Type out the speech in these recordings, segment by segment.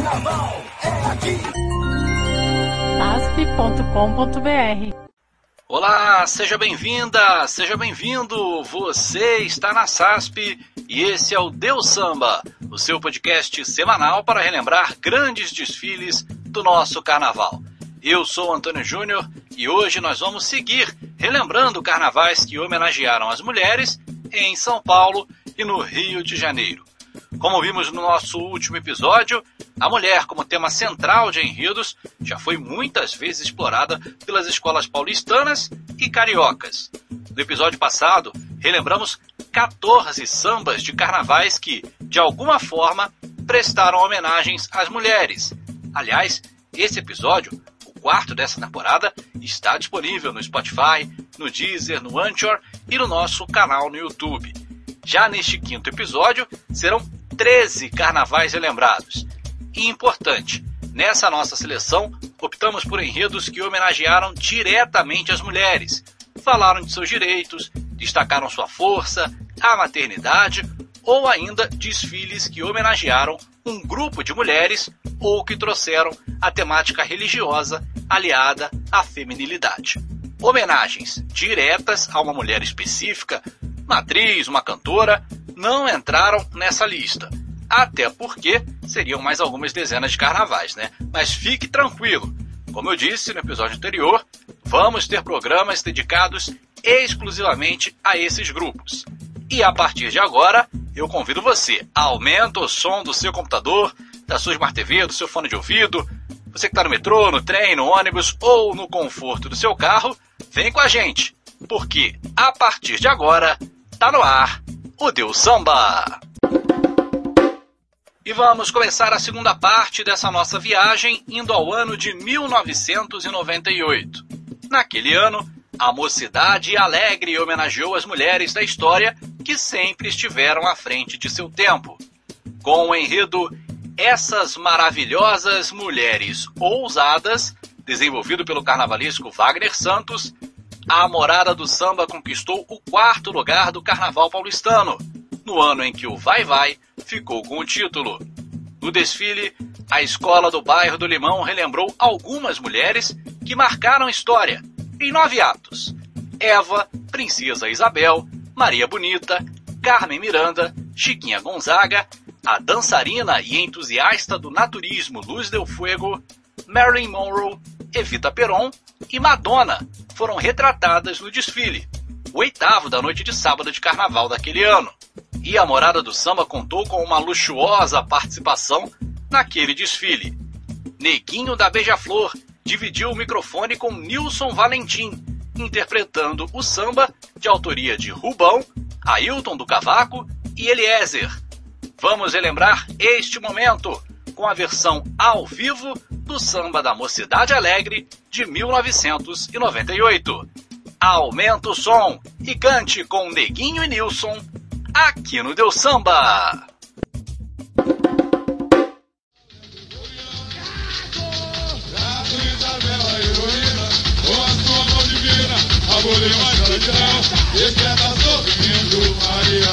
Carnaval é aqui. asp.com.br Olá, seja bem-vinda, seja bem-vindo. Você está na SASP e esse é o Deus Samba, o seu podcast semanal para relembrar grandes desfiles do nosso carnaval. Eu sou Antônio Júnior e hoje nós vamos seguir relembrando carnavais que homenagearam as mulheres em São Paulo e no Rio de Janeiro. Como vimos no nosso último episódio, a mulher como tema central de enredos já foi muitas vezes explorada pelas escolas paulistanas e cariocas. No episódio passado, relembramos 14 sambas de carnavais que, de alguma forma, prestaram homenagens às mulheres. Aliás, esse episódio, o quarto dessa temporada, está disponível no Spotify, no Deezer, no Anchor e no nosso canal no YouTube. Já neste quinto episódio, serão 13 carnavais relembrados. E importante, nessa nossa seleção, optamos por enredos que homenagearam diretamente as mulheres. Falaram de seus direitos, destacaram sua força, a maternidade ou ainda desfiles que homenagearam um grupo de mulheres ou que trouxeram a temática religiosa aliada à feminilidade. Homenagens diretas a uma mulher específica, uma atriz, uma cantora, não entraram nessa lista. Até porque seriam mais algumas dezenas de carnavais, né? Mas fique tranquilo. Como eu disse no episódio anterior, vamos ter programas dedicados exclusivamente a esses grupos. E a partir de agora, eu convido você a aumentar o som do seu computador, da sua Smart TV, do seu fone de ouvido, você que está no metrô, no trem, no ônibus ou no conforto do seu carro, vem com a gente, porque a partir de agora, tá no ar o Deus Samba. E vamos começar a segunda parte dessa nossa viagem indo ao ano de 1998. Naquele ano, a Mocidade Alegre homenageou as mulheres da história que sempre estiveram à frente de seu tempo. Com o enredo Essas Maravilhosas Mulheres Ousadas, desenvolvido pelo carnavalesco Wagner Santos, a Morada do Samba conquistou o quarto lugar do Carnaval Paulistano, no ano em que o Vai Vai ficou com o título. No desfile, a escola do bairro do Limão relembrou algumas mulheres que marcaram história, em nove atos: Eva, Princesa Isabel, Maria Bonita, Carmen Miranda, Chiquinha Gonzaga, a dançarina e entusiasta do naturismo Luz del Fuego, Marilyn Monroe, Evita Peron e Madonna foram retratadas no desfile, o oitavo da noite de sábado de carnaval daquele ano. E a Morada do Samba contou com uma luxuosa participação naquele desfile. Neguinho da Beija-Flor dividiu o microfone com Nilson Valentim, interpretando o samba de autoria de Rubão, Ailton do Cavaco e Eliezer. Vamos relembrar este momento com a versão ao vivo do samba da Mocidade Alegre de 1998. Aumenta o som e cante com Neguinho e Nilson aqui no Deus Samba. Sorrindo, Maria.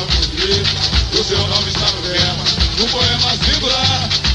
O seu nome está no tema, um poema singular.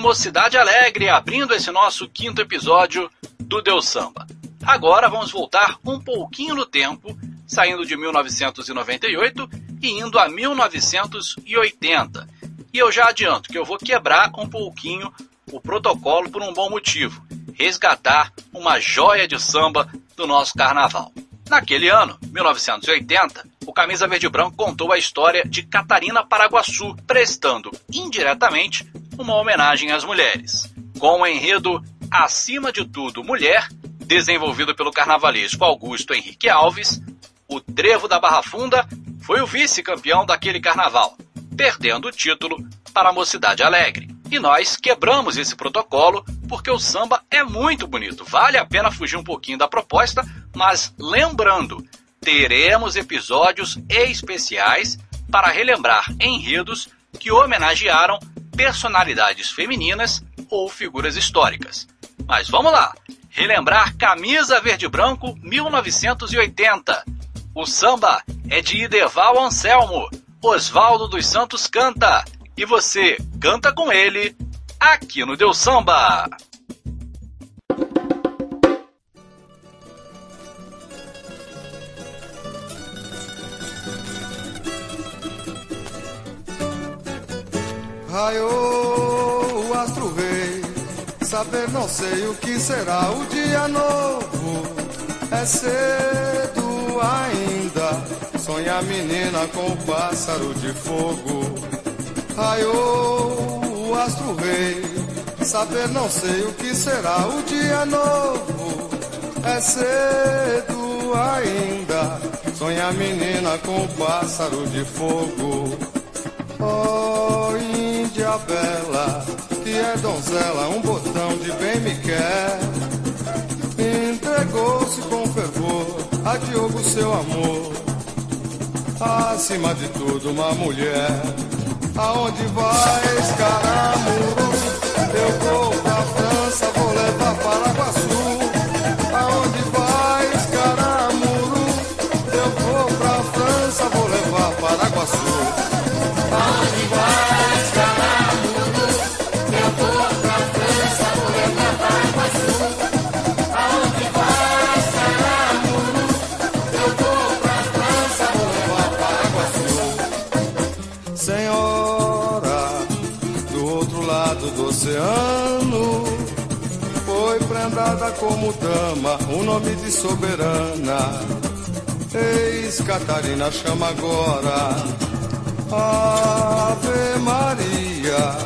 Mocidade Alegre abrindo esse nosso quinto episódio do Deus Samba. Agora vamos voltar um pouquinho no tempo, saindo de 1998 e indo a 1980. E eu já adianto que eu vou quebrar um pouquinho o protocolo por um bom motivo: resgatar uma joia de samba do nosso carnaval. Naquele ano, 1980, o Camisa Verde Branco contou a história de Catarina Paraguaçu, prestando indiretamente uma homenagem às mulheres. Com o enredo Acima de Tudo Mulher, desenvolvido pelo carnavalesco Augusto Henrique Alves, o Trevo da Barra Funda foi o vice-campeão daquele carnaval, perdendo o título para a Mocidade Alegre. E nós quebramos esse protocolo porque o samba é muito bonito. Vale a pena fugir um pouquinho da proposta, mas lembrando, teremos episódios especiais para relembrar enredos que homenagearam personalidades femininas ou figuras históricas. Mas vamos lá! Relembrar Camisa Verde Branco 1980. O samba é de Ideval Anselmo. Oswaldo dos Santos canta. E você canta com ele aqui no Deus Samba. Raiou o astro rei, saber não sei o que será o dia novo. É cedo ainda, sonha a menina com o pássaro de fogo. Raiou o astro rei, saber não sei o que será o dia novo. É cedo ainda, sonha a menina com o pássaro de fogo. Oh, Índia bela, que é donzela, um botão de bem me quer. Entregou-se com fervor a Diogo seu amor. Acima de tudo, uma mulher. Aonde vais, caramuru? Eu vou pra França, vou levar para Guaçu. Como dama, um nome de soberana. Eis Catarina chama agora. Ave Maria,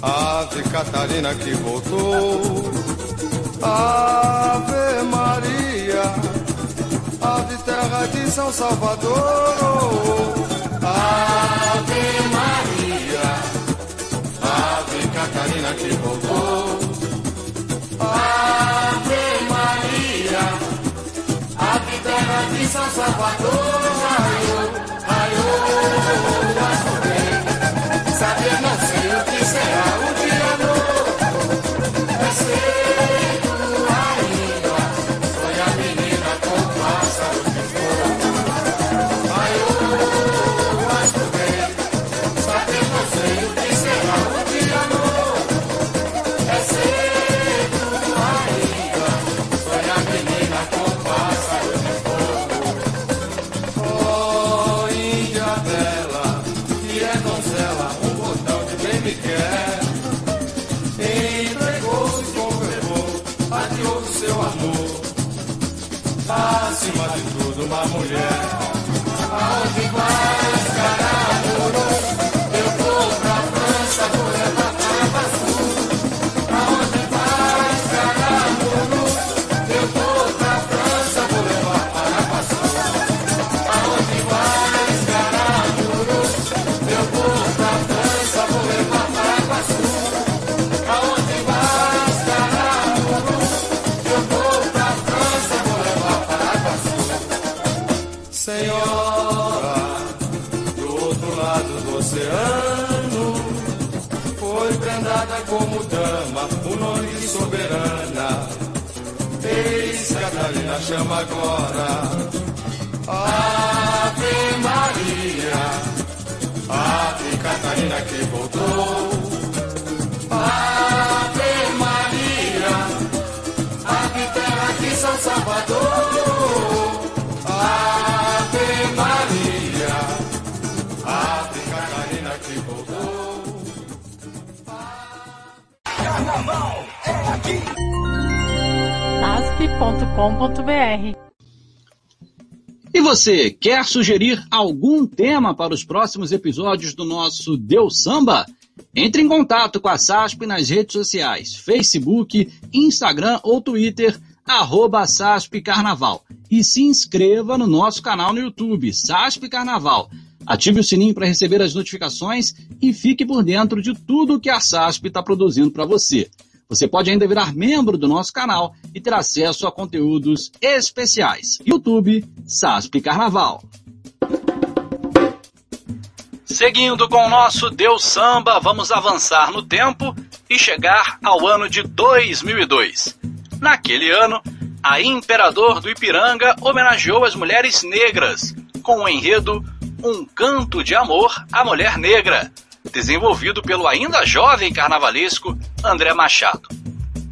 Ave Catarina que voltou. Ave Maria, Ave terra de São Salvador. Ave Maria, Ave Catarina que voltou. Ave Maria, Ave terra de São Salvador. Raiou, raiou, astro rei. Saber não sei o que chama agora. Ave Maria, Ave Catarina que voltou. Ave Maria, Ave terra de São Salvador. Ave Maria, Ave Catarina que voltou. asp.com.br E você, quer sugerir algum tema para os próximos episódios do nosso Deus Samba? Entre em contato com a SASP nas redes sociais, Facebook, Instagram ou Twitter, arroba SASP Carnaval. E se inscreva no nosso canal no YouTube, SASP Carnaval. Ative o sininho para receber as notificações e fique por dentro de tudo que a SASP está produzindo para você. Você pode ainda virar membro do nosso canal e ter acesso a conteúdos especiais. YouTube SASP Carnaval. Seguindo com o nosso Deus Samba, vamos avançar no tempo e chegar ao ano de 2002. Naquele ano, a Imperador do Ipiranga homenageou as mulheres negras com o enredo Um Canto de Amor à Mulher Negra, desenvolvido pelo ainda jovem carnavalesco André Machado.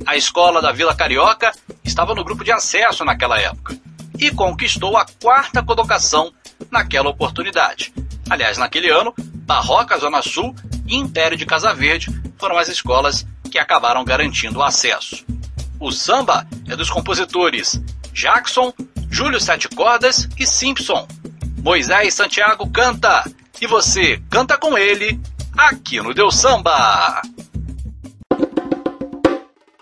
A escola da Vila Carioca estava no grupo de acesso naquela época e conquistou a quarta colocação naquela oportunidade. Aliás, naquele ano, Barroca Zona Sul e Império de Casa Verde foram as escolas que acabaram garantindo o acesso. O samba é dos compositores Jackson, Júlio Sete Cordas e Simpson. Moisés Santiago canta e você canta com ele aqui no Deus Samba.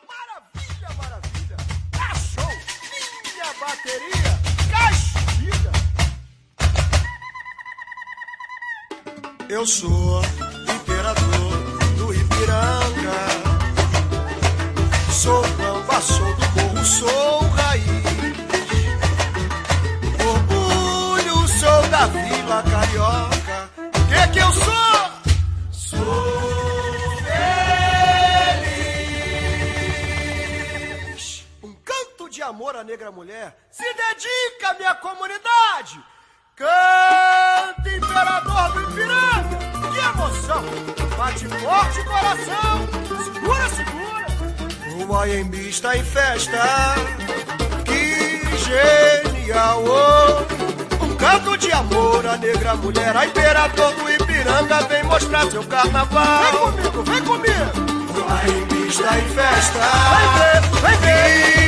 Maravilha, maravilha. Cachou. Minha bateria. Castiga. Eu sou imperador do Ipiranga. Sou bamba, sou do morro, sou raiz. Orgulho, sou da Vila Carioca. Que que eu? Sou amor à negra mulher se dedica à minha comunidade. Canta, imperador do Ipiranga. Que emoção! Bate forte o coração. Segura, segura. O AMB está em festa. Que genial! oh. Um canto de amor à negra mulher. A imperador do Ipiranga vem mostrar seu carnaval. Vem comigo, vem comigo. O AMB está em festa. Vem ver, vem ver.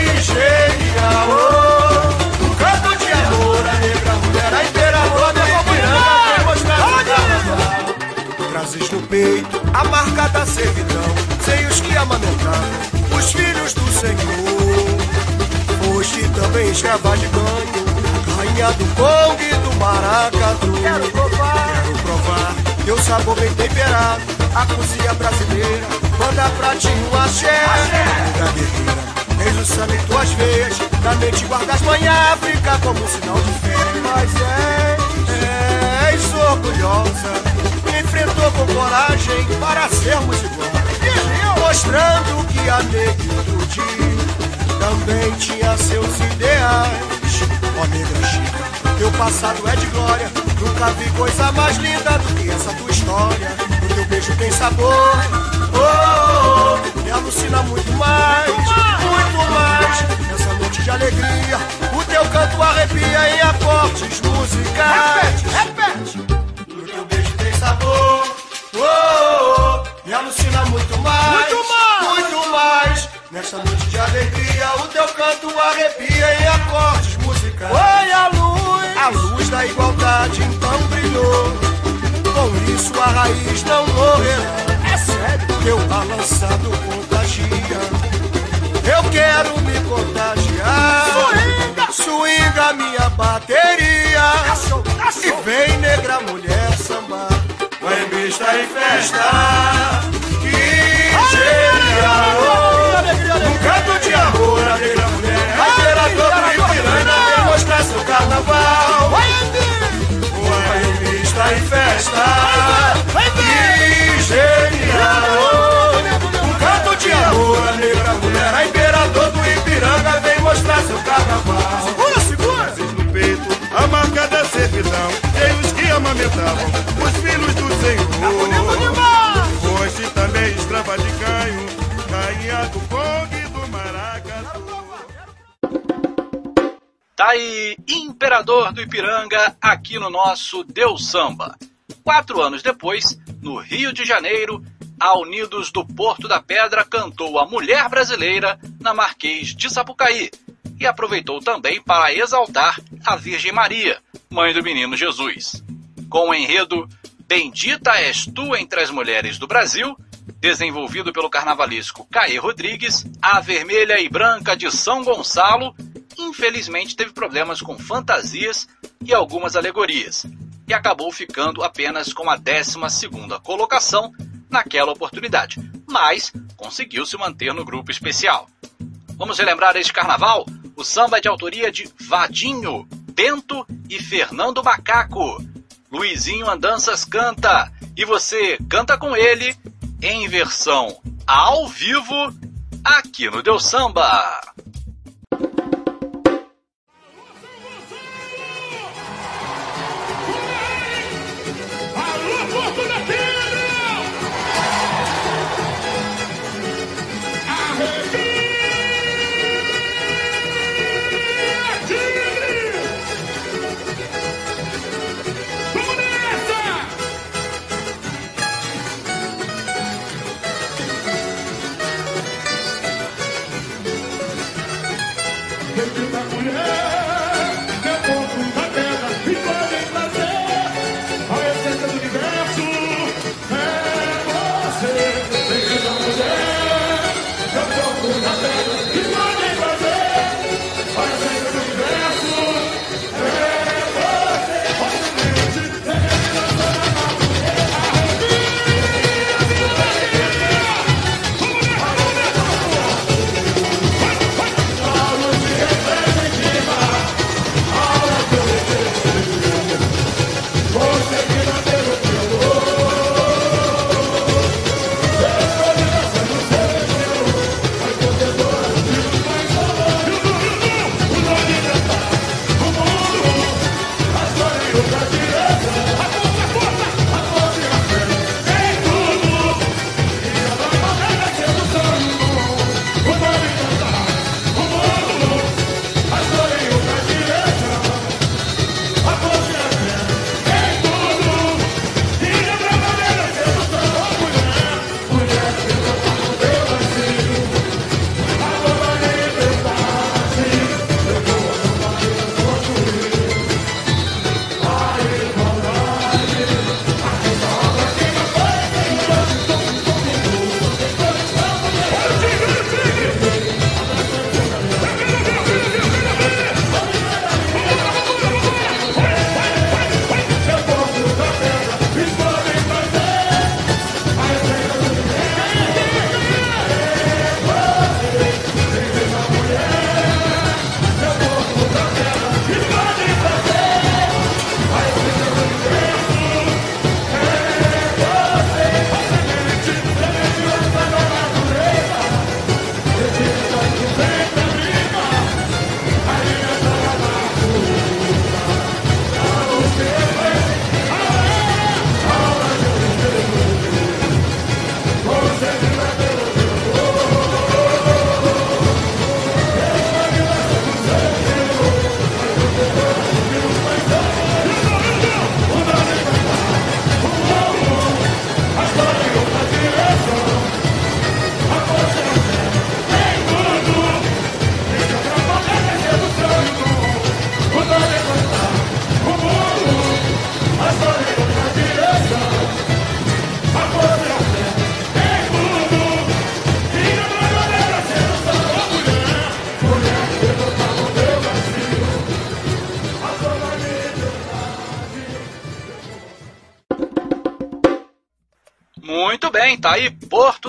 Peito a marca da servidão, seios que amamentaram os filhos do Senhor. Foste também escrava de ganho, rainha do Congo e do Maracatu. Quero provar, quero provar, teu sabor bem temperado, a cozinha brasileira, manda pra ti um axé. Da tens o sangue em tuas veias, na mente guardas manhã África como um sinal de fé. Mas és, és orgulhosa, me enfrentou com coragem para sermos iguais. Mostrando que a negritude também tinha seus ideais. Ó negra chica, teu passado é de glória. Nunca vi coisa mais linda do que essa tua história. O teu beijo tem sabor. Oh, oh, oh, me alucina muito mais, muito mais. Nessa noite de alegria, o teu canto arrepia em acordes musicais. Repete, repete. O teu beijo tem sabor. Oh, oh, oh, me alucina muito mais, muito mais, muito mais. Nessa noite de alegria, o teu canto arrepia em acordes musicais. Oi, a luz, a luz da igualdade então brilhou. Com isso a raiz não morrerá. É sério, teu balançado contagia. Eu quero me contagiar. Swinga, swinga minha bateria. E vem negra mulher MB está em festa. Que genial! Tá aí, Imperador do Ipiranga, aqui no nosso Deus Samba. Quatro anos depois, no Rio de Janeiro, a Unidos do Porto da Pedra cantou a Mulher Brasileira na Marquês de Sapucaí e aproveitou também para exaltar a Virgem Maria, mãe do menino Jesus. Com o enredo Bendita és tu entre as mulheres do Brasil, desenvolvido pelo carnavalesco Caê Rodrigues, a vermelha e branca de São Gonçalo infelizmente teve problemas com fantasias e algumas alegorias, e acabou ficando apenas com a 12 colocação naquela oportunidade, mas conseguiu se manter no grupo especial. Vamos relembrar este carnaval? O samba é de autoria de Vadinho, Bento e Fernando Macaco. Luizinho Andanças canta e você canta com ele em versão ao vivo aqui no Deus Samba.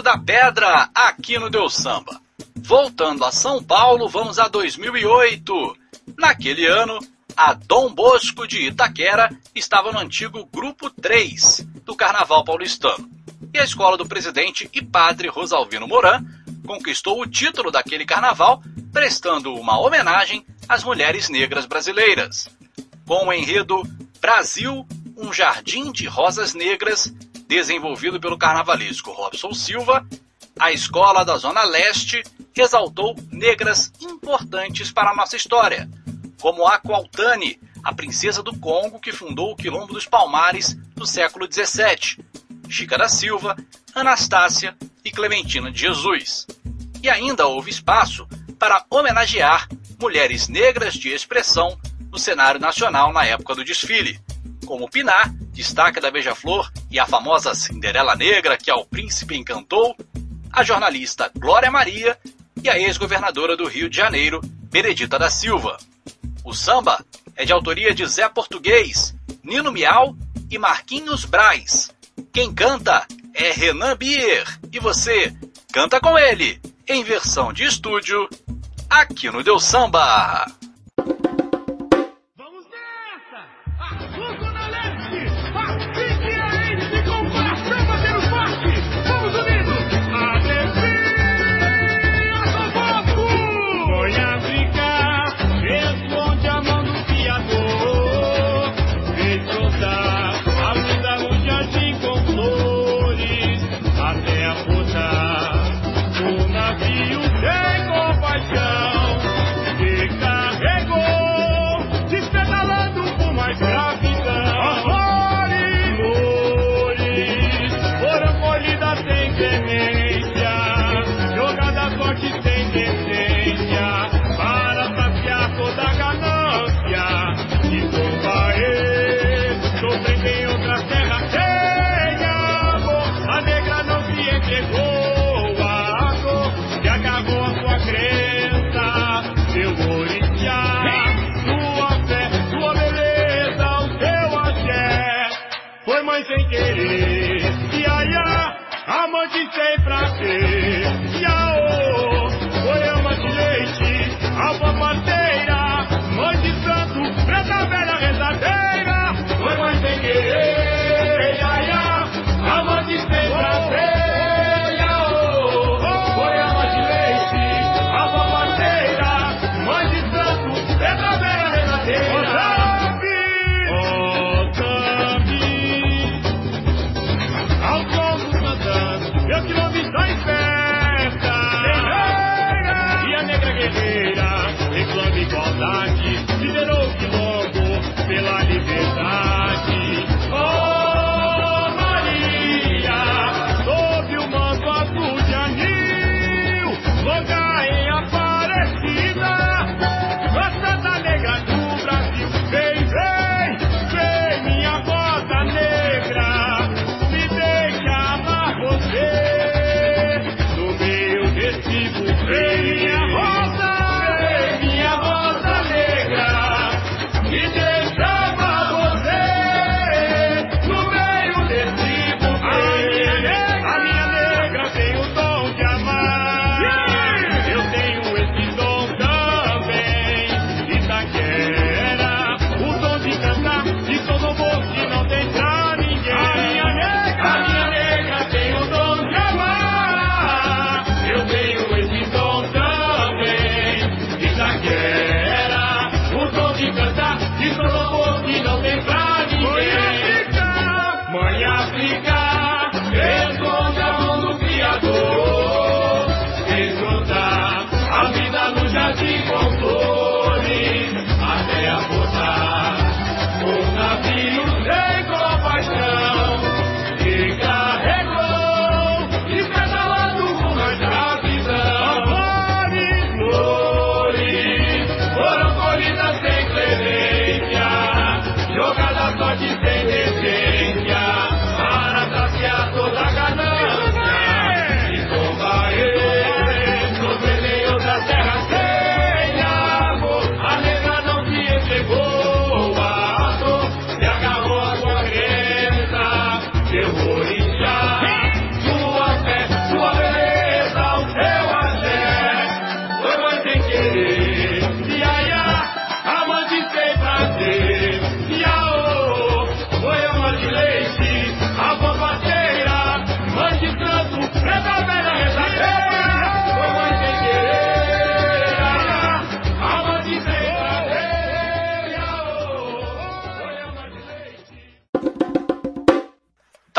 Da Pedra, aqui no Deus Samba. Voltando a São Paulo, vamos a 2008. Naquele ano, a Dom Bosco de Itaquera estava no antigo Grupo 3 do Carnaval Paulistano. E a escola do presidente e padre Rosalvino Moran conquistou o título daquele carnaval, prestando uma homenagem às mulheres negras brasileiras. Com o enredo Brasil, um jardim de rosas negras, desenvolvido pelo carnavalesco Robson Silva, a escola da Zona Leste ressaltou negras importantes para a nossa história, como a Qualtani, a princesa do Congo que fundou o Quilombo dos Palmares no século XVII, Chica da Silva, Anastácia e Clementina de Jesus. E ainda houve espaço para homenagear mulheres negras de expressão no cenário nacional na época do desfile, como Pinar, destaque da Beija-Flor, e a famosa Cinderela Negra que ao príncipe encantou, a jornalista Glória Maria e a ex-governadora do Rio de Janeiro, Benedita da Silva. O samba é de autoria de Zé Português, Nino Miau e Marquinhos Braz. Quem canta é Renan Bier e você canta com ele, em versão de estúdio, aqui no Deu Samba. Jaya Amar Jitendra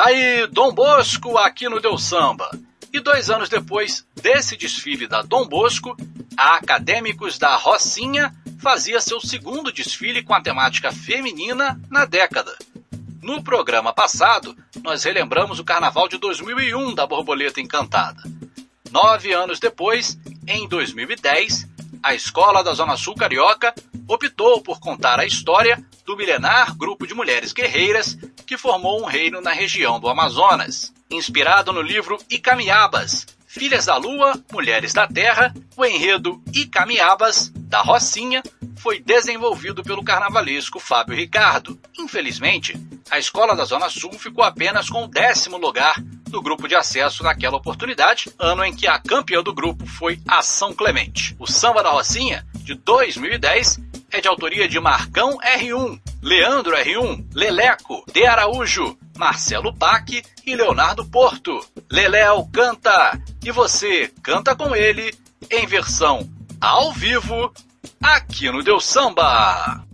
Aí, Dom Bosco aqui no Deu Samba. E dois anos depois desse desfile da Dom Bosco, a Acadêmicos da Rocinha fazia seu segundo desfile com a temática feminina na década. No programa passado, nós relembramos o Carnaval de 2001 da Borboleta Encantada. Nove anos depois, em 2010, a escola da Zona Sul Carioca optou por contar a história do milenar grupo de mulheres guerreiras que formou um reino na região do Amazonas. Inspirado no livro Icamiabas, Filhas da Lua, Mulheres da Terra, o enredo Icamiabas, da Rocinha, foi desenvolvido pelo carnavalesco Fábio Ricardo. Infelizmente, a escola da Zona Sul ficou apenas com o décimo lugar do grupo de acesso naquela oportunidade, ano em que a campeã do grupo foi a São Clemente. O Samba da Rocinha, de 2010, é de autoria de Marcão R1, Leandro R1, Leleco, De Araújo, Marcelo Pac e Leonardo Porto. Leléo canta e você canta com ele em versão ao vivo aqui no Deus Samba.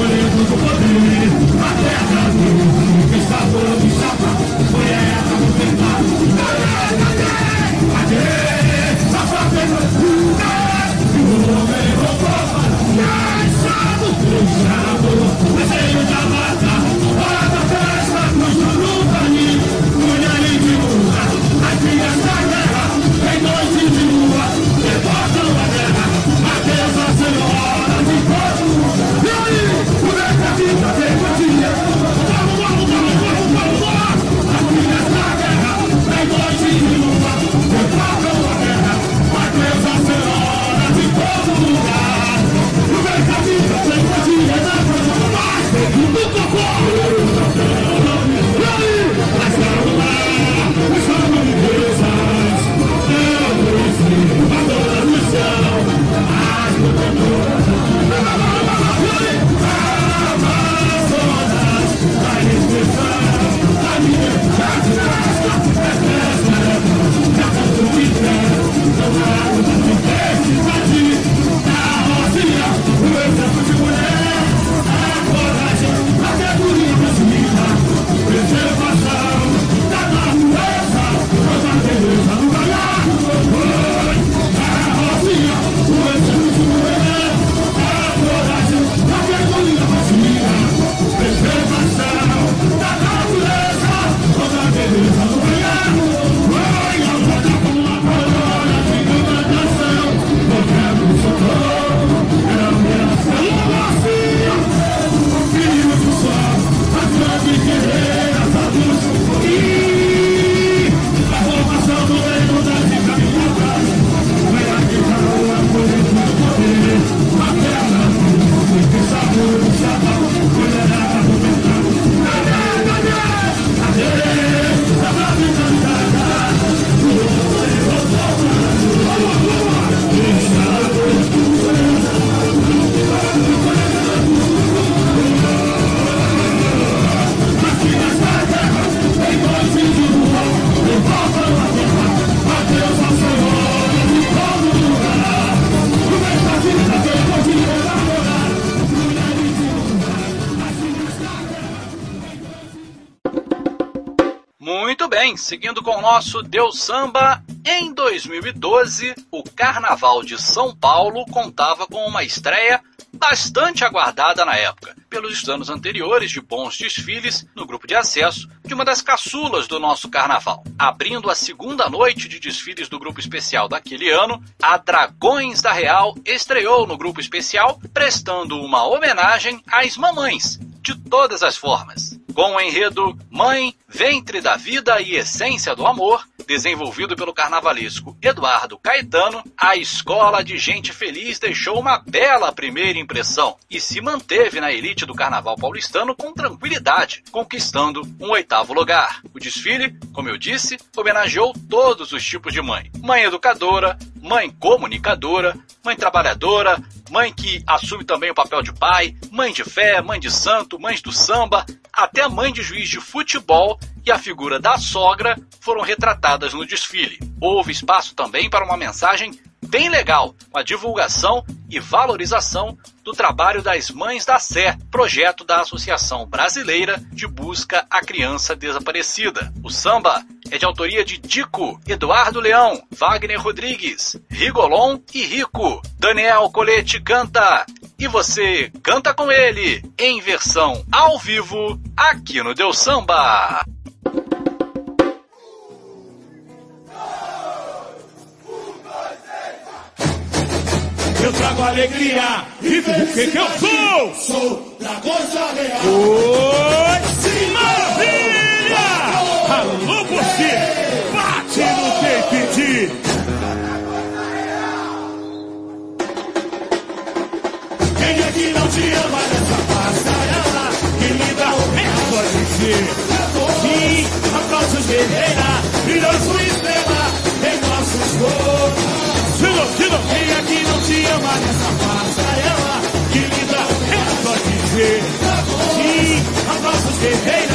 escolhido do poder, a terra do que está. Bem, seguindo com o nosso Deus Samba, em 2012, o Carnaval de São Paulo contava com uma estreia bastante aguardada na época, pelos anos anteriores de bons desfiles no grupo de acesso de uma das caçulas do nosso carnaval. Abrindo a segunda noite de desfiles do grupo especial daquele ano, a Dragões da Real estreou no grupo especial, prestando uma homenagem às mamães, de todas as formas. Com o enredo Mãe, Ventre da Vida e Essência do Amor, desenvolvido pelo carnavalesco Eduardo Caetano, a escola de gente feliz deixou uma bela primeira impressão e se manteve na elite do carnaval paulistano com tranquilidade, conquistando um oitavo lugar. O desfile, como eu disse, homenageou todos os tipos de mãe: mãe educadora, mãe comunicadora, mãe trabalhadora, mãe que assume também o papel de pai, mãe de fé, mãe de santo, mães do samba, até mãe de juiz de futebol e a figura da sogra foram retratadas no desfile. Houve espaço também para uma mensagem bem legal, com a divulgação e valorização do trabalho das Mães da Sé, projeto da Associação Brasileira de Busca à Criança Desaparecida. O samba é de autoria de Dico, Eduardo Leão, Wagner Rodrigues, Rigolon e Rico. Daniel Colete canta e você canta com ele em versão ao vivo aqui no Deus Samba. Eu trago alegria e o que que eu sou? Sou Dragões da Real. Oi! Alô, você! Bate no tape de... Quem é que não te ama nessa passarela? Que linda é pode dizer. Sim, aplausos guerreira, brilhou sua estrela em nossos corpos. Tiro, tiro, quem é que não te ama nessa passarela? Que linda é só dizer. Sim, aplausos guerreira,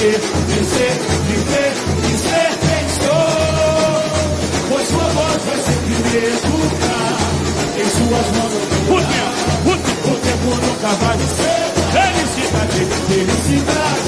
nascer, vencer, viver e ser sou. Pois sua voz vai sempre me educar. Em suas mãos eu o tempo, o tempo, nunca vai ser. Felicidade, felicidade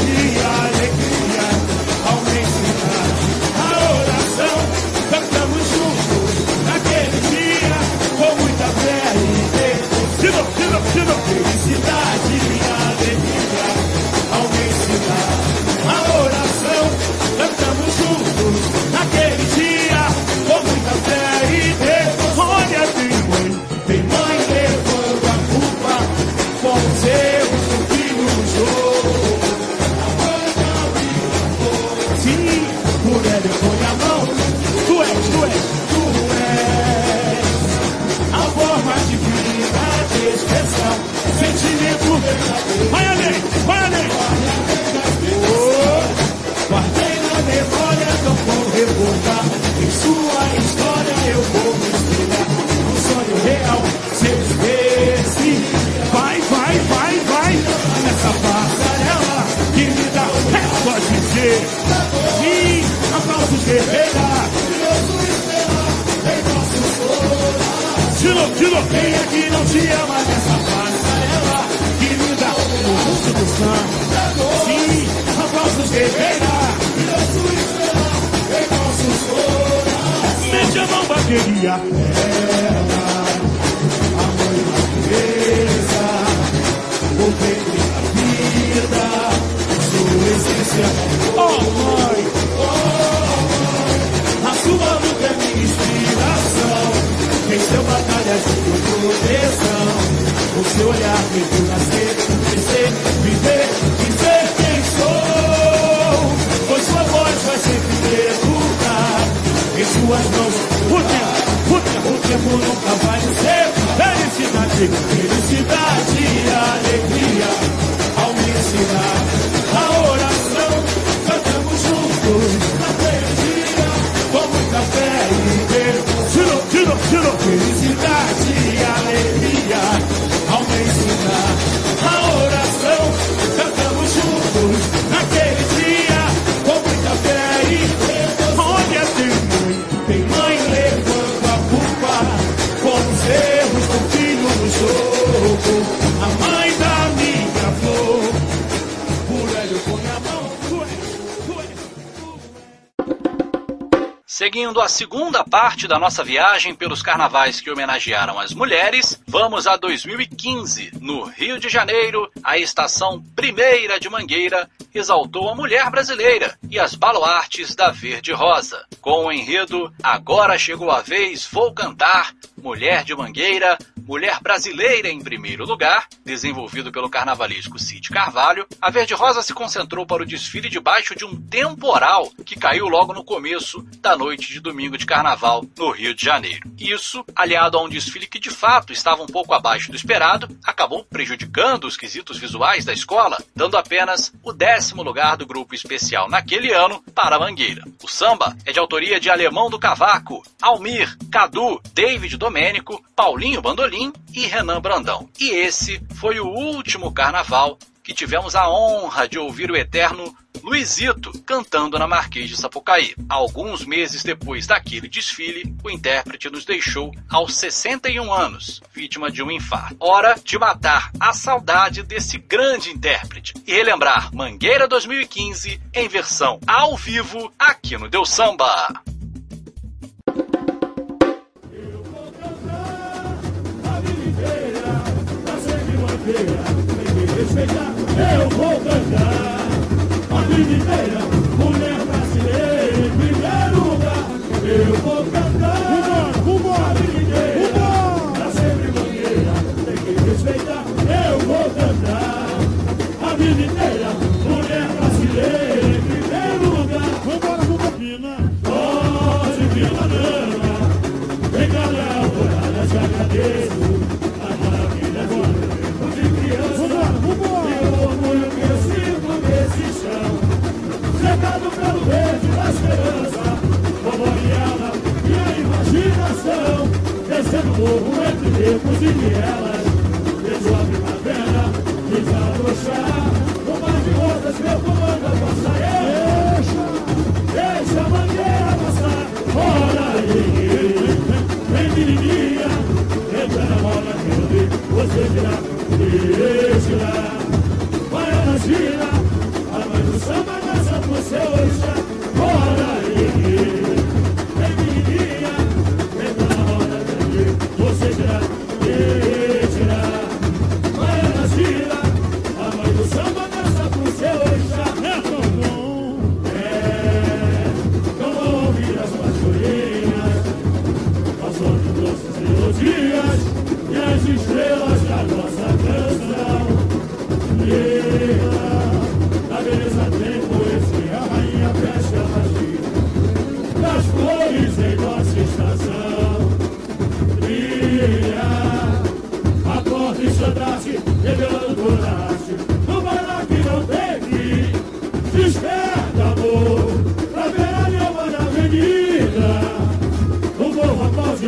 guerreira. Tiro, tiro, quem é que não te ama nessa passarela? Que linda, no rosto do sangue. Sim, aplausos guerreira. Mete a mão, bateria. Ela, Felicidade, felicidade Seguindo a segunda parte da nossa viagem pelos carnavais que homenagearam as mulheres, vamos a 2015. No Rio de Janeiro, a estação Primeira de Mangueira exaltou a mulher brasileira e as baluartes da Verde Rosa. Com o enredo Agora Chegou a Vez, Vou Cantar, Mulher de Mangueira, Mulher Brasileira em primeiro lugar, desenvolvido pelo carnavalesco Cid Carvalho, a Verde Rosa se concentrou para o desfile debaixo de um temporal que caiu logo no começo da noite de domingo de carnaval no Rio de Janeiro. Isso, aliado a um desfile que de fato estava um pouco abaixo do esperado, acabou prejudicando os quesitos visuais da escola, dando apenas o décimo lugar do grupo especial naquele ano para a Mangueira. O samba é de autoria de Alemão do Cavaco, Almir, Cadu, David Domênico, Paulinho Bandolim e Renan Brandão. E esse foi o último carnaval que tivemos a honra de ouvir o eterno Luizito cantando na Marquês de Sapucaí. Alguns meses depois daquele desfile, o intérprete nos deixou aos 61 anos, vítima de um infarto. Hora de matar a saudade desse grande intérprete e relembrar Mangueira 2015 em versão ao vivo aqui no Deu Samba. Eu vou cantar a vida inteira, mulher brasileira em primeiro lugar. Eu vou cantar Descendo o morro entre becos e vielas Vejo a primavera desabrochar No mar de rosas meu comando a passar Deixa, deixa a mangueira passar Ora aí, vem menininha Entra na moda que eu dei Você dirá Gira, Baiana gira, a mãe do samba dança pro seu orixá.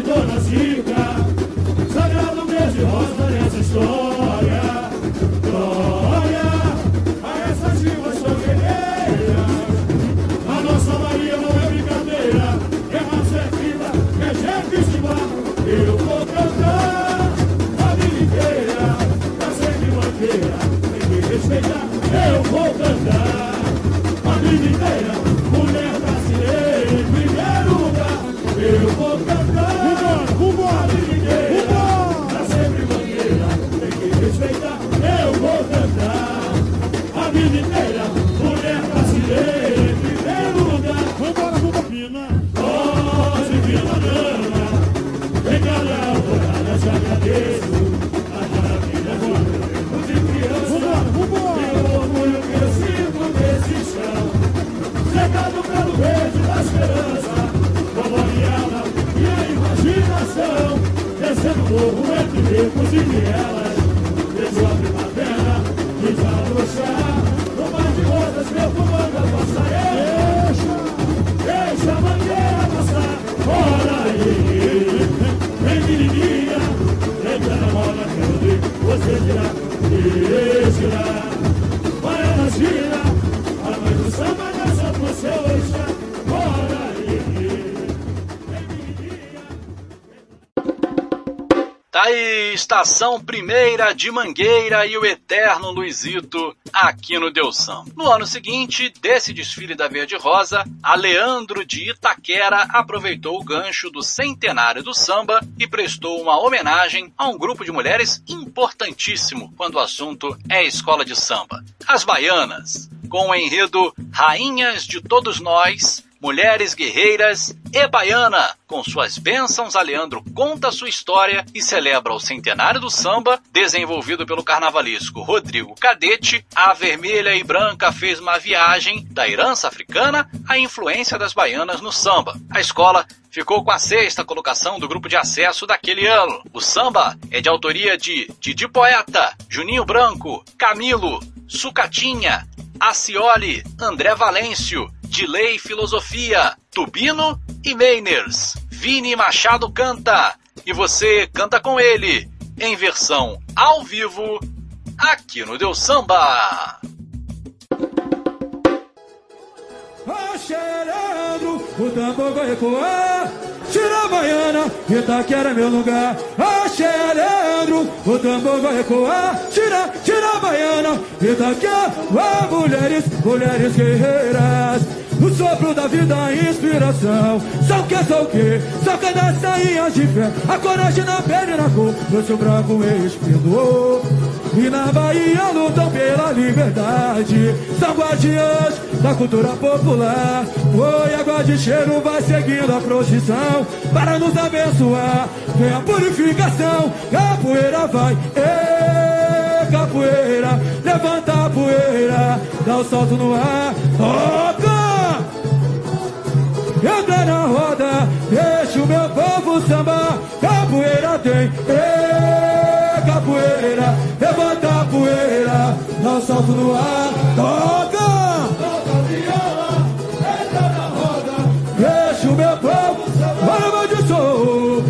Aplaude Dona Estação Primeira de Mangueira e o Eterno Luizito aqui no Deus Samba. No ano seguinte, desse desfile da Verde Rosa, a Leandro de Itaquera aproveitou o gancho do centenário do samba e prestou uma homenagem a um grupo de mulheres importantíssimo quando o assunto é escola de samba. As Baianas, com o enredo Rainhas de Todos Nós, Mulheres Guerreiras e Baiana. Com suas bênçãos, a Leandro conta sua história e celebra o centenário do samba, desenvolvido pelo carnavalesco Rodrigo Cadete. A Vermelha e Branca fez uma viagem da herança africana à influência das baianas no samba. A escola ficou com a sexta colocação do grupo de acesso daquele ano. O samba é de autoria de Didi Poeta, Juninho Branco, Camilo, Sucatinha, Acioli, André Valêncio, Dilei Filosofia, Tubino e Meiners. Vini Machado canta e você canta com ele em versão ao vivo aqui no Deus Samba. Cheirando, o tambor vai ecoar. Tira a baiana, Itaquera é meu lugar. Axé, Leandro, o tambor vai ecoar. Tira, tira a baiana, Itaquera. Ah, mulheres, mulheres guerreiras. O sopro da vida, a inspiração. São o que, são o que? São cada sainha de fé. A coragem na pele e na cor. Doce branco esplendor. E na Bahia lutam pela liberdade. São guardiãs da cultura popular. Oi, água de cheiro vai seguindo a procissão para nos abençoar. Vem a purificação, capoeira vai. Capoeira, levanta a poeira, dá o salto no ar. Toca! Entra na roda, deixa o meu povo sambar. Capoeira tem. Capoeira, levanta a poeira, dá salto no ar. Toca! Deixa o meu povo, olha o de sou.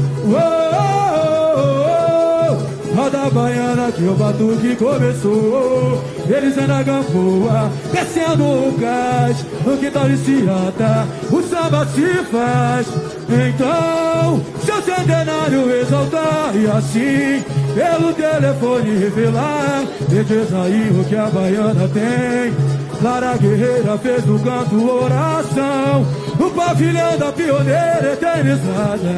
Roda baiana que o batuque começou. Eles é na gamboa, descendo o gás. No quintal de Ciata, o samba se faz. Então, seu centenário exaltar e assim, pelo telefone revelar. E diz aí o que a baiana tem. Clara Guerreira fez o canto oração No pavilhão da pioneira eternizada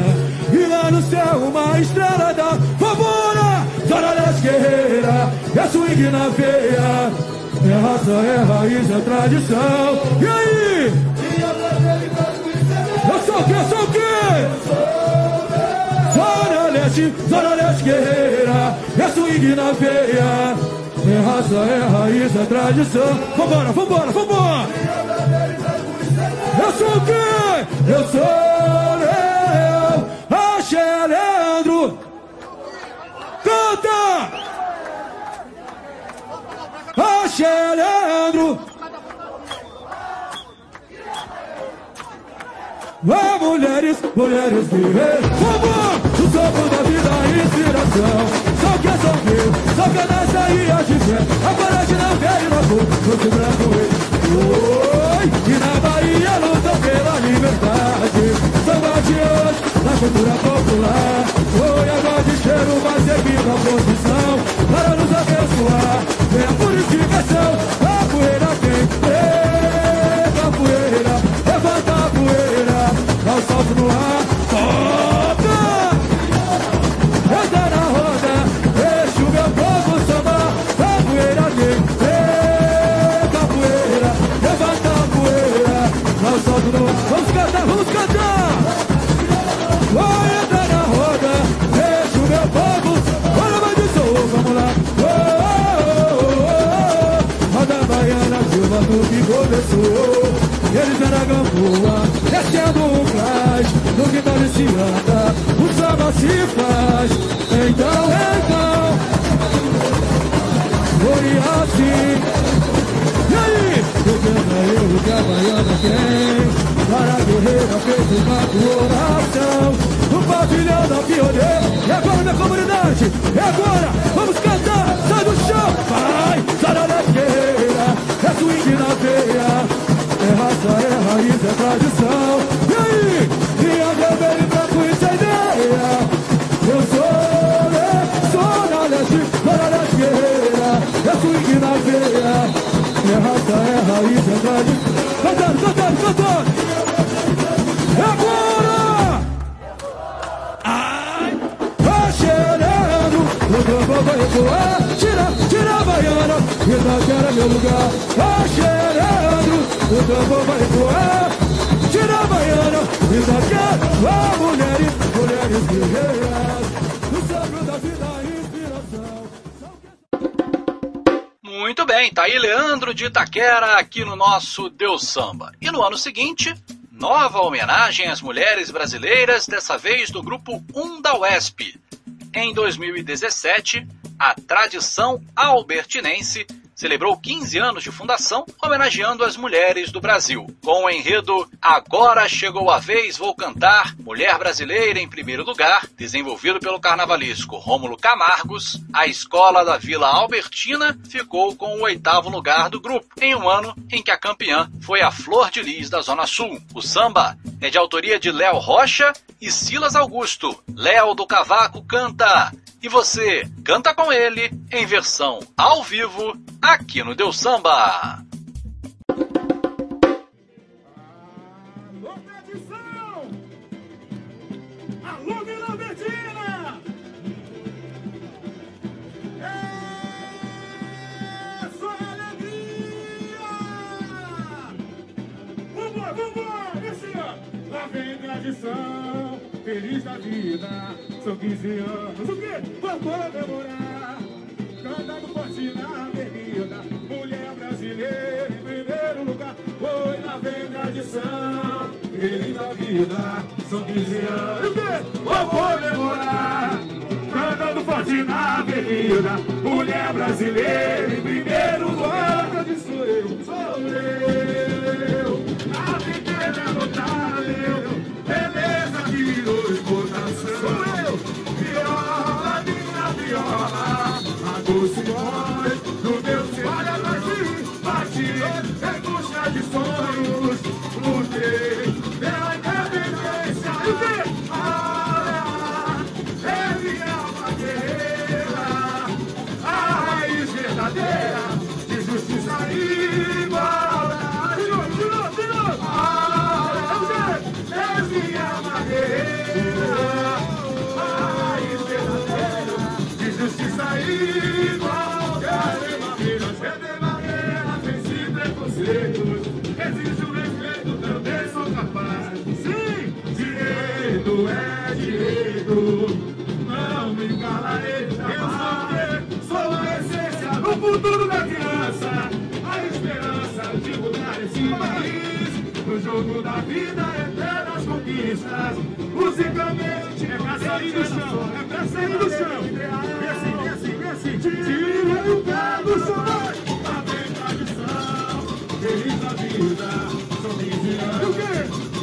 E lá no céu uma estrela da famora Leste Guerreira, é swing na veia É raça, é raiz, é tradição E aí? Eu sou o que, eu sou o que? Zona Leste, Zona Leste Guerreira É swing na veia é raça, é raiz, é tradição. Vambora, vambora, vambora! Eu sou o quê? Eu sou Leão, Axé Leandro. Canta! Axé Leandro. Ah, mulheres, mulheres guerreiras. Vambora! O sopro da vida, a inspiração. Só que é só meu, só que é nessa e a de fé. A coragem na pele na cor, rosto branco e Oi, e na Bahia lutam pela liberdade. São guardiões da cultura popular. Oi, agora de cheiro vai seguindo a posição para nos abençoar. Vem a purificação, Eles eram gamboa, descendo o gás. No quintal de Ciata, o samba se faz. Então, então, foi assim. E aí? Eu quero eu que a baiana tem. Para a guerreira fez uma oração No pavilhão da pioneira E agora minha comunidade E agora vamos cantar Sai do chão Vai, Zara da guerreira é swing na veia. É raça, é raiz, é tradição. E aí? E a vermelho e branco sem ideia. Eu sou, né? Sou na leste, para guerreira. É swing na veia. É raça, é raiz, é tradição. Itaquera é meu lugar. Tá cheirando, o tambor vai ecoar. Tira a baiana, Itaquera, ó mulheres, mulheres guerreiras. O sábio da vida, a inspiração. Muito bem, tá aí Leandro de Itaquera aqui no nosso Deus Samba. E no ano seguinte, nova homenagem às mulheres brasileiras, dessa vez do grupo 1 da UESP. Em 2017, a tradição albertinense celebrou 15 anos de fundação, homenageando as mulheres do Brasil. Com o enredo Agora Chegou a Vez, Vou Cantar, Mulher Brasileira em Primeiro Lugar, desenvolvido pelo carnavalesco Rômulo Camargos, a escola da Vila Albertina ficou com o oitavo lugar do grupo, em um ano em que a campeã foi a Flor de Lis da Zona Sul. O samba é de autoria de Léo Rocha e Silas Augusto. Léo do Cavaco canta e você canta com ele em versão ao vivo aqui no Deus Samba. Alô, tradição! Alô! É só alegria! Vambora, vambora! Lá vem tradição, feliz da vida. São 15 anos, o quê? Vou comemorar. Cantando forte na avenida, mulher brasileira em primeiro lugar. Foi lá vem tradição, feliz da vida. São 15 anos, quê? Vou comemorar. Cantando forte na avenida, mulher brasileira em primeiro lugar. Sou eu, sou eu. A pequena notável, beleza que virou a não me calarei jamais. Eu sou, sou a essência, o futuro da criança, a esperança de mudar esse país. No jogo da vida, eternas conquistas, musicalmente é pra sair do chão, é pra sair do chão. Vem assim, vem assim, vem assim, tira o pé do chão. A tradição, feliz da vida, são 15 anos. E o quê?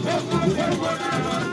Eu vou comemorar, cantando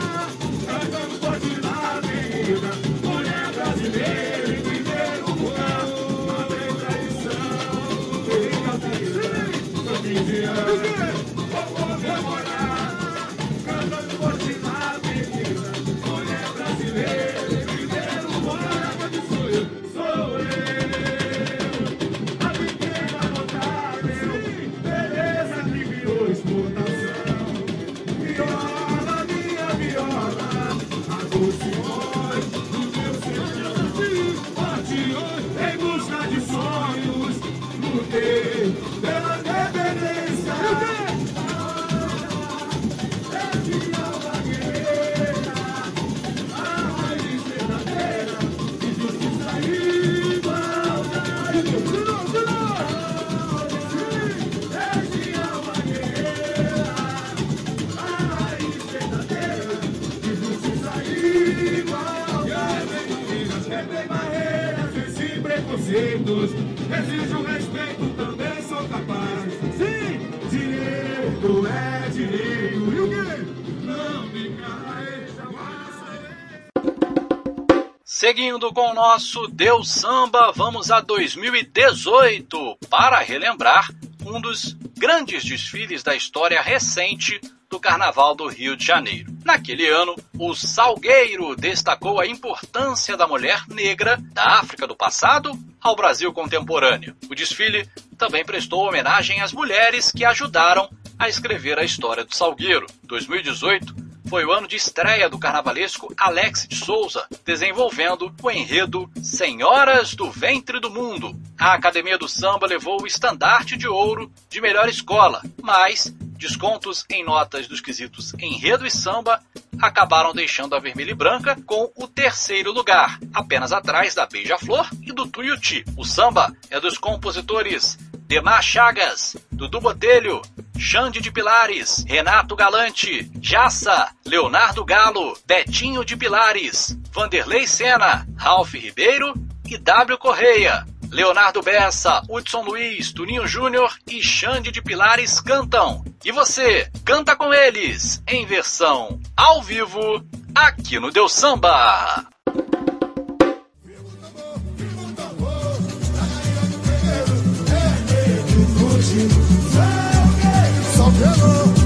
Seguindo com o nosso Deus Samba, vamos a 2018 para relembrar um dos grandes desfiles da história recente do Carnaval do Rio de Janeiro. Naquele ano, o Salgueiro destacou a importância da mulher negra da África do passado ao Brasil contemporâneo. O desfile também prestou homenagem às mulheres que ajudaram a escrever a história do Salgueiro. 2018 foi o ano de estreia do carnavalesco Alex de Souza, desenvolvendo o enredo Senhoras do Ventre do Mundo. A Academia do Samba levou o estandarte de ouro de melhor escola, mas descontos em notas dos quesitos enredo e samba acabaram deixando a vermelha e branca com o terceiro lugar, apenas atrás da Beija-Flor e do Tuiuti. O samba é dos compositores Demar Chagas, Dudu Botelho, Xande de Pilares, Renato Galante, Jassa, Leonardo Galo, Betinho de Pilares, Vanderlei Sena, Ralph Ribeiro e W Correia. Leonardo Bessa, Hudson Luiz, Tuninho Júnior e Xande de Pilares cantam. E você, canta com eles, em versão ao vivo, aqui no Deus Samba. só pelo.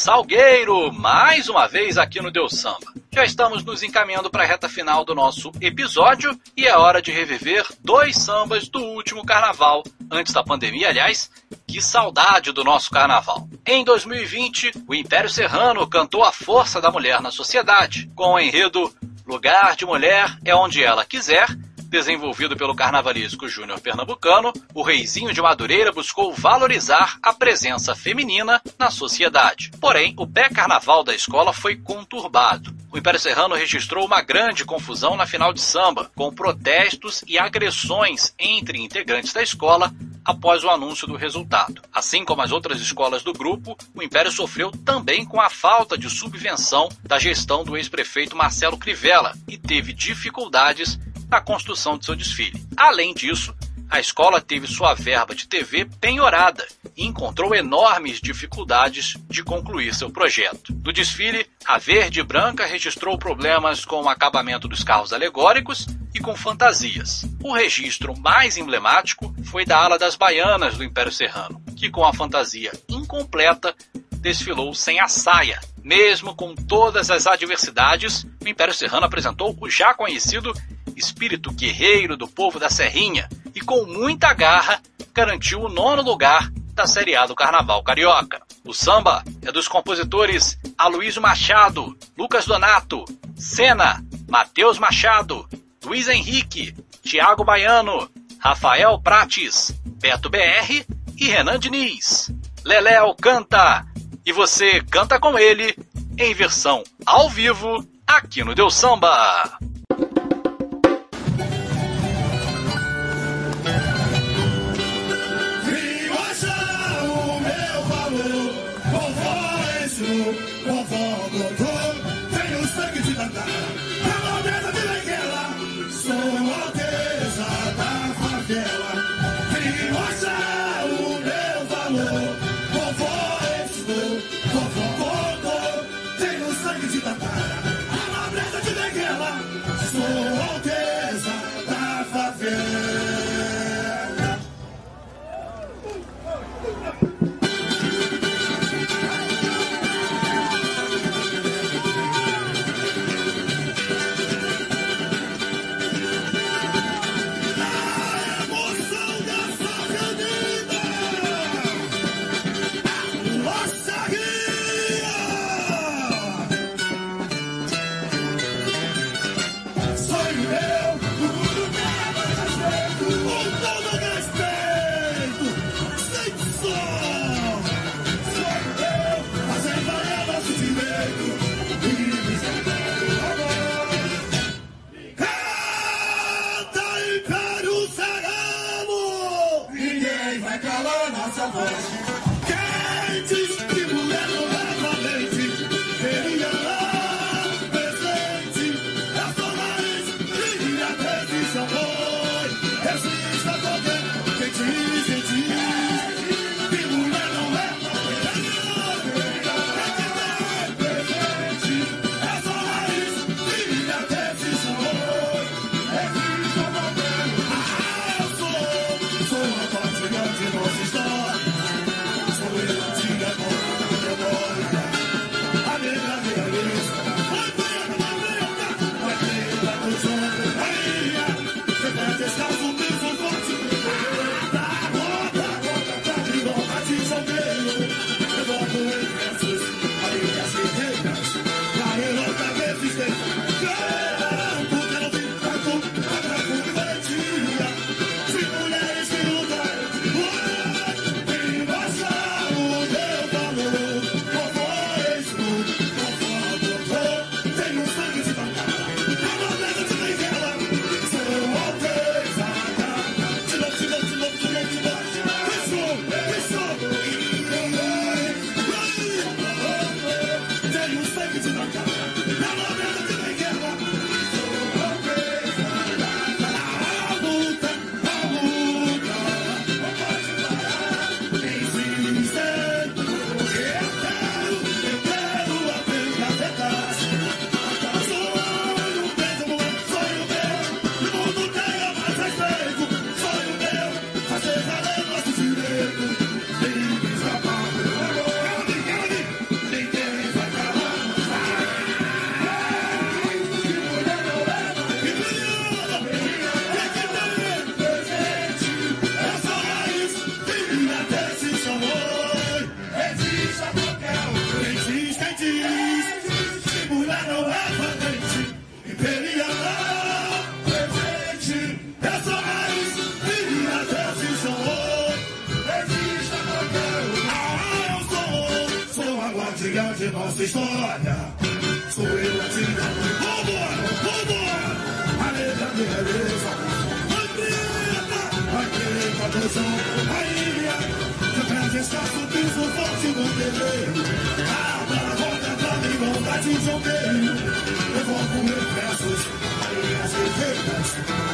Salgueiro, mais uma vez aqui no Deus Samba. Já estamos nos encaminhando para a reta final do nosso episódio e é hora de reviver dois sambas do último carnaval, antes da pandemia, aliás. Que saudade do nosso carnaval. Em 2020, o Império Serrano cantou a força da mulher na sociedade, com o enredo Lugar de Mulher é onde ela quiser, desenvolvido pelo carnavalesco Júnior Pernambucano, o Reizinho de Madureira buscou valorizar a presença feminina na sociedade. Porém, o pré-carnaval da escola foi conturbado. O Império Serrano registrou uma grande confusão na final de samba, com protestos e agressões entre integrantes da escola após o anúncio do resultado. Assim como as outras escolas do grupo, o Império sofreu também com a falta de subvenção da gestão do ex-prefeito Marcelo Crivella e teve dificuldades na construção de seu desfile. Além disso, a escola teve sua verba de TV penhorada e encontrou enormes dificuldades de concluir seu projeto. No desfile, a Verde Branca registrou problemas com o acabamento dos carros alegóricos e com fantasias. O registro mais emblemático foi da ala das baianas do Império Serrano, que com a fantasia incompleta desfilou sem a saia. Mesmo com todas as adversidades, o Império Serrano apresentou o já conhecido espírito guerreiro do povo da Serrinha e com muita garra garantiu o nono lugar da Série A do Carnaval Carioca. O samba é dos compositores Aloysio Machado, Lucas Donato, Sena, Matheus Machado, Luiz Henrique, Tiago Baiano, Rafael Prates, Beto BR e Renan Diniz. Leléo canta e você canta com ele em versão ao vivo aqui no Deus Samba. História. Sou eu assim, vambora, vambora. A letra de beleza, a preta, a preta do som, a ilha. Que traz escasso piso forte no terreiro. Abra a roda pra mim, vontade de jogueio. Evoco meus versos, areias e feitas.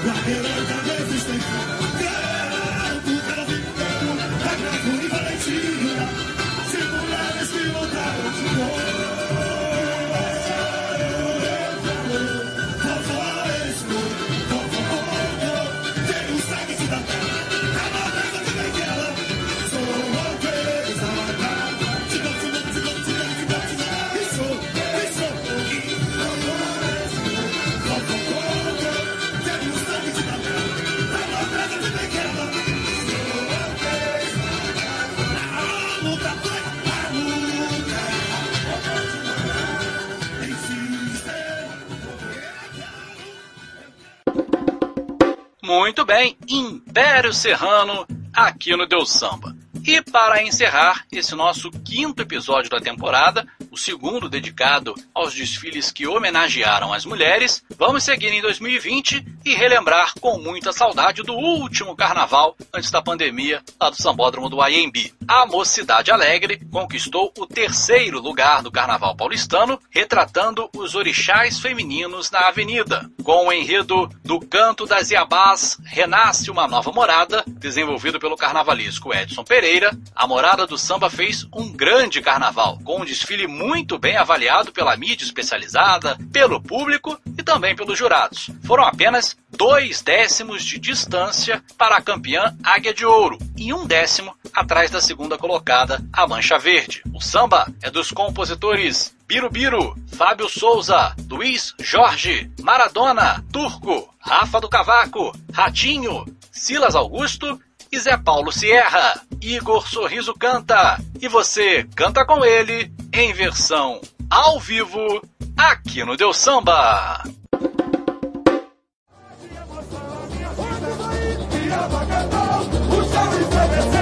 Lateral da resistência. Bem, Império Serrano aqui no Deus Samba. E para encerrar esse nosso quinto episódio da temporada, o segundo dedicado aos desfiles que homenagearam as mulheres, vamos seguir em 2020 e relembrar com muita saudade do último carnaval antes da pandemia lá do Sambódromo do IMB. A Mocidade Alegre conquistou o terceiro lugar do carnaval paulistano, retratando os orixás femininos na avenida. Com o enredo do Canto das Iabás Renasce uma Nova Morada, desenvolvido pelo carnavalesco Edson Pereira, a Morada do Samba fez um grande carnaval, com um desfile muito bem avaliado pela mídia especializada, pelo público e também pelos jurados. Foram apenas dois décimos de distância para a campeã Águia de Ouro e um décimo atrás da segunda colocada, a Mancha Verde. O samba é dos compositores Birubiru, Fábio Souza, Luiz Jorge, Maradona, Turco, Rafa do Cavaco, Ratinho, Silas Augusto e Zé Paulo Sierra. Igor Sorriso canta e você canta com ele em versão ao vivo aqui no Deus Samba.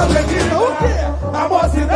ofereço na alegria, a mocidade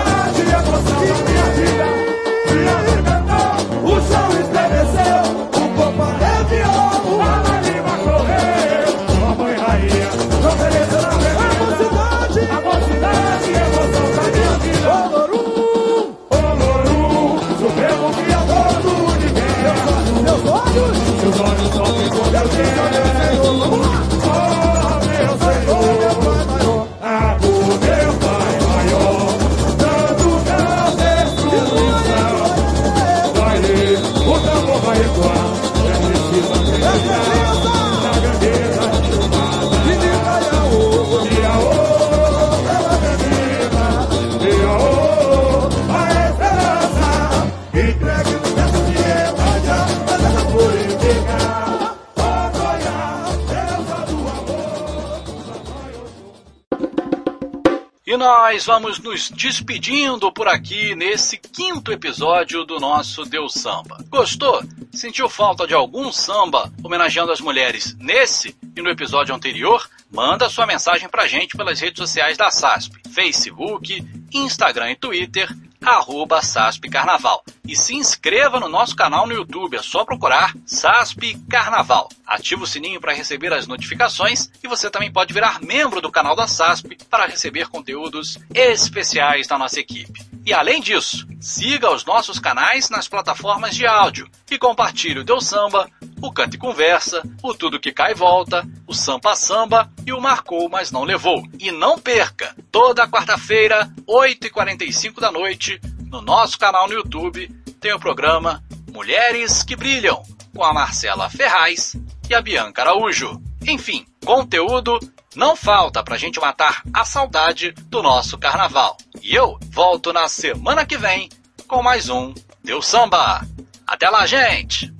nós vamos nos despedindo por aqui nesse quinto episódio do nosso Deus Samba. Gostou? Sentiu falta de algum samba homenageando as mulheres nesse e no episódio anterior? Manda sua mensagem pra gente pelas redes sociais da SASP, Facebook, Instagram e Twitter, arroba SASP Carnaval. E se inscreva no nosso canal no YouTube, é só procurar SASP Carnaval. Ative o sininho para receber as notificações e você também pode virar membro do canal da SASP para receber conteúdos especiais da nossa equipe. E além disso, siga os nossos canais nas plataformas de áudio e compartilhe o Deu Samba, o Canta e Conversa, o Tudo Que Cai Volta, o Sampa Samba e o Marcou Mas Não Levou. E não perca, toda quarta-feira, 8h45 da noite, no nosso canal no YouTube, tem o programa Mulheres que Brilham, com a Marcela Ferraz e a Bianca Araújo. Enfim, conteúdo não falta pra gente matar a saudade do nosso carnaval. E eu volto na semana que vem com mais um Deu Samba. Até lá, gente!